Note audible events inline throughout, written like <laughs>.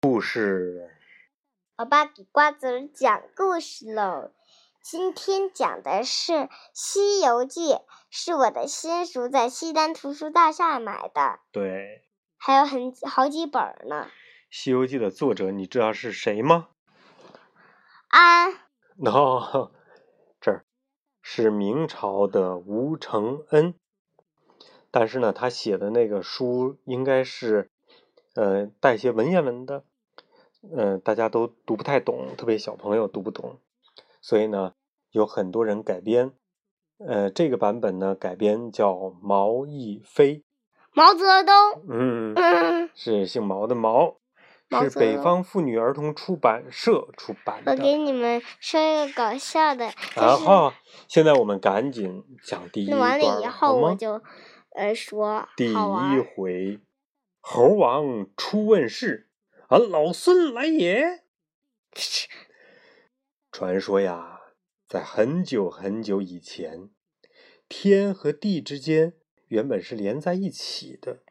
故事，我爸给瓜子儿讲故事喽。今天讲的是《西游记》，是我的新书，在西单图书大厦买的。对，还有很好几本呢。《西游记》的作者你知道是谁吗？安。<laughs> 哦，这儿是明朝的吴承恩，但是呢，他写的那个书应该是呃带一些文言文的。呃，大家都读不太懂，特别小朋友读不懂，所以呢，有很多人改编。呃，这个版本呢，改编叫毛亦飞，毛泽东，嗯，是姓毛的毛，是北方妇女儿童出版社出版的。我给你们说一个搞笑的。然后，现在我们赶紧讲第一段，完了以后我就呃说。第一回，猴王出问世。俺老孙来也！<laughs> 传说呀，在很久很久以前，天和地之间原本是连在一起的，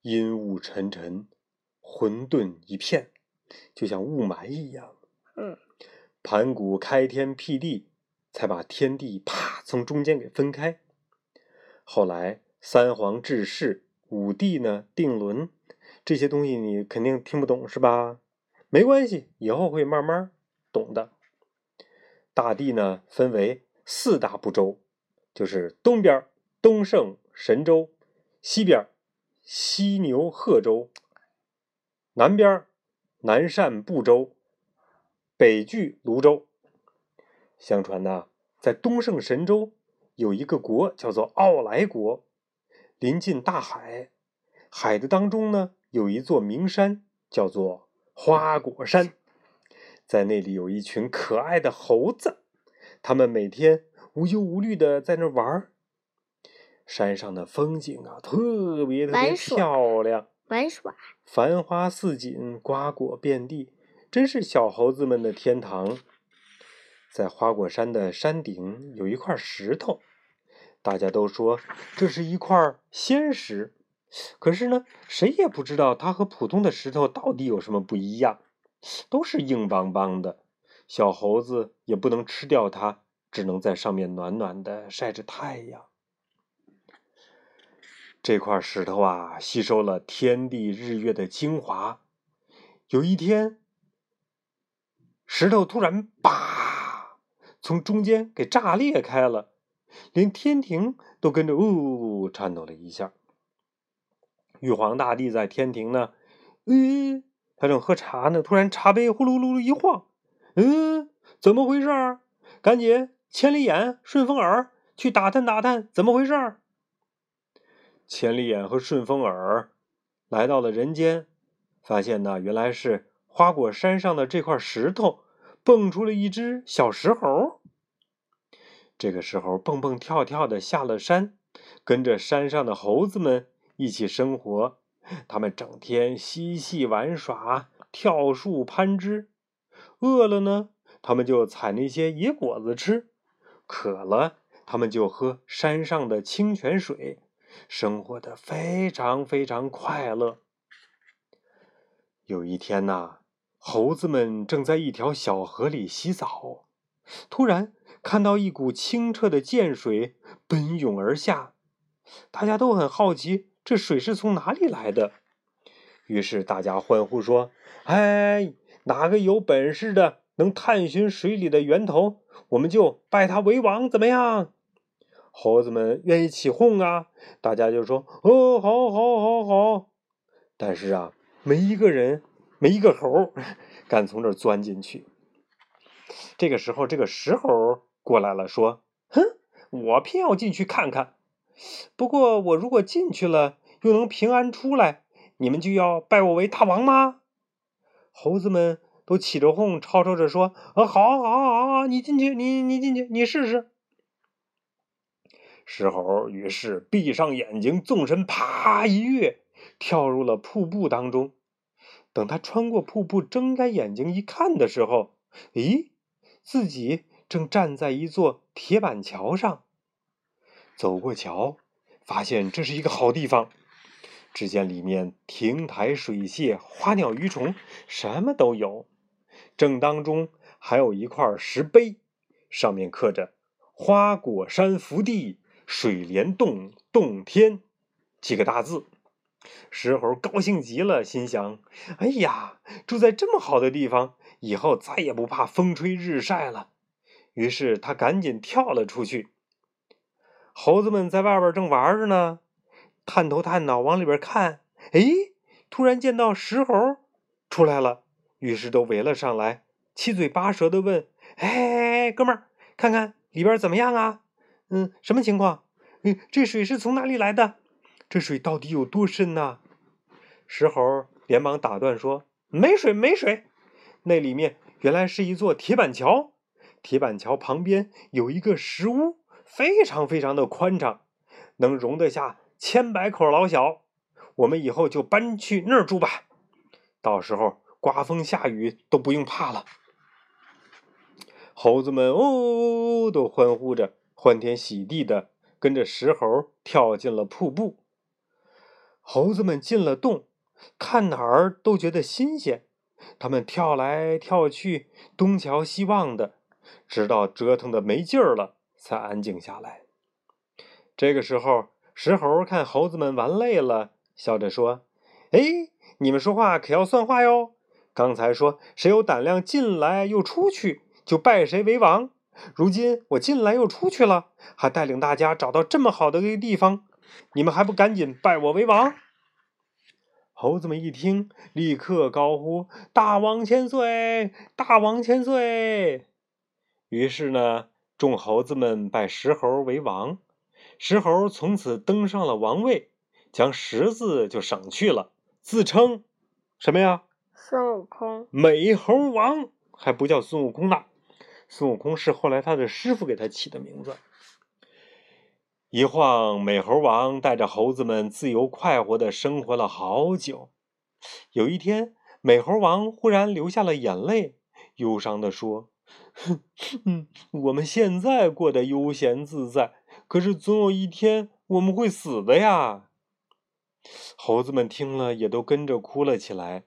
阴雾沉沉，混沌一片，就像雾霾一样。嗯。盘古开天辟地，才把天地啪从中间给分开。后来三皇治世，五帝呢定伦。这些东西你肯定听不懂是吧？没关系，以后会慢慢懂的。大地呢分为四大部洲，就是东边东胜神州，西边犀牛贺州，南边南赡部洲，北距泸州。相传呢，在东胜神州有一个国叫做傲来国，临近大海，海的当中呢。有一座名山，叫做花果山，在那里有一群可爱的猴子，它们每天无忧无虑的在那玩儿。山上的风景啊，特别特别漂亮，玩耍，繁花似锦，瓜果遍地，真是小猴子们的天堂。在花果山的山顶有一块石头，大家都说这是一块仙石。可是呢，谁也不知道它和普通的石头到底有什么不一样，都是硬邦邦的。小猴子也不能吃掉它，只能在上面暖暖的晒着太阳。这块石头啊，吸收了天地日月的精华。有一天，石头突然叭，从中间给炸裂开了，连天庭都跟着呜呜颤抖了一下。玉皇大帝在天庭呢，嗯，他正喝茶呢，突然茶杯呼噜噜噜一晃，嗯，怎么回事儿？赶紧千里眼、顺风耳去打探打探怎么回事儿。千里眼和顺风耳来到了人间，发现呢，原来是花果山上的这块石头蹦出了一只小石猴。这个时候蹦蹦跳跳的下了山，跟着山上的猴子们。一起生活，他们整天嬉戏玩耍、跳树攀枝。饿了呢，他们就采那些野果子吃；渴了，他们就喝山上的清泉水，生活的非常非常快乐。有一天呐，猴子们正在一条小河里洗澡，突然看到一股清澈的涧水奔涌而下，大家都很好奇。这水是从哪里来的？于是大家欢呼说：“哎，哪个有本事的能探寻水里的源头，我们就拜他为王，怎么样？”猴子们愿意起哄啊，大家就说：“哦，好，好，好，好。”但是啊，没一个人，没一个猴 <laughs> 敢从这钻进去。这个时候，这个石猴过来了，说：“哼，我偏要进去看看。不过，我如果进去了。”又能平安出来，你们就要拜我为大王吗？猴子们都起着哄，吵吵着说：“啊，好，好，好，你进去，你你进去，你试试。”石猴于是闭上眼睛，纵身啪一跃，跳入了瀑布当中。等他穿过瀑布，睁开眼睛一看的时候，咦，自己正站在一座铁板桥上。走过桥，发现这是一个好地方。只见里面亭台水榭、花鸟鱼虫，什么都有。正当中还有一块石碑，上面刻着“花果山福地，水帘洞洞天”几个大字。石猴高兴极了，心想：“哎呀，住在这么好的地方，以后再也不怕风吹日晒了。”于是他赶紧跳了出去。猴子们在外边正玩着呢，探头探脑往里边看，哎，突然见到石猴出来了，于是都围了上来，七嘴八舌的问：“哎，哥们儿，看看里边怎么样啊？嗯，什么情况？嗯，这水是从哪里来的？这水到底有多深呢？”石猴连忙打断说：“没水，没水，那里面原来是一座铁板桥，铁板桥旁边有一个石屋。”非常非常的宽敞，能容得下千百口老小。我们以后就搬去那儿住吧，到时候刮风下雨都不用怕了。猴子们哦，都欢呼着，欢天喜地的跟着石猴跳进了瀑布。猴子们进了洞，看哪儿都觉得新鲜，他们跳来跳去，东瞧西望的，直到折腾的没劲儿了。才安静下来。这个时候，石猴看猴子们玩累了，笑着说：“哎，你们说话可要算话哟！刚才说谁有胆量进来又出去，就拜谁为王。如今我进来又出去了，还带领大家找到这么好的一个地方，你们还不赶紧拜我为王？”猴子们一听，立刻高呼：“大王千岁！大王千岁！”于是呢。众猴子们拜石猴为王，石猴从此登上了王位，将“石”字就省去了，自称什么呀？孙悟空。美猴王还不叫孙悟空呢，孙悟空是后来他的师傅给他起的名字。一晃，美猴王带着猴子们自由快活的生活了好久。有一天，美猴王忽然流下了眼泪，忧伤的说。哼，我们现在过得悠闲自在，可是总有一天我们会死的呀。猴子们听了也都跟着哭了起来。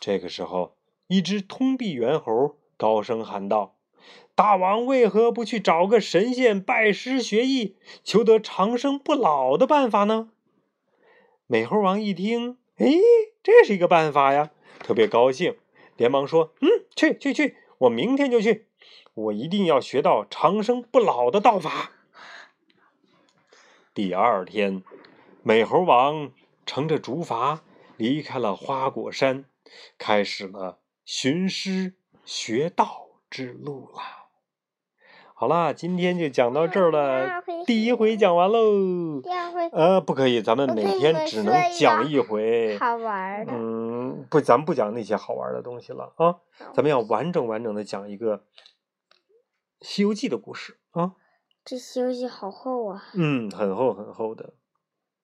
这个时候，一只通臂猿猴高声喊道：“大王为何不去找个神仙拜师学艺，求得长生不老的办法呢？”美猴王一听，哎，这是一个办法呀，特别高兴，连忙说：“嗯，去去去。”我明天就去，我一定要学到长生不老的道法。第二天，美猴王乘着竹筏离开了花果山，开始了寻师学道之路啦。好啦，今天就讲到这儿了。第一回讲完喽。第二回。呃，不可以，咱们每天只能讲一回。好玩的。嗯，不，咱不讲那些好玩的东西了啊。咱们要完整完整的讲一个《西游记》的故事啊。这《西游记》好厚啊。嗯，很厚很厚的。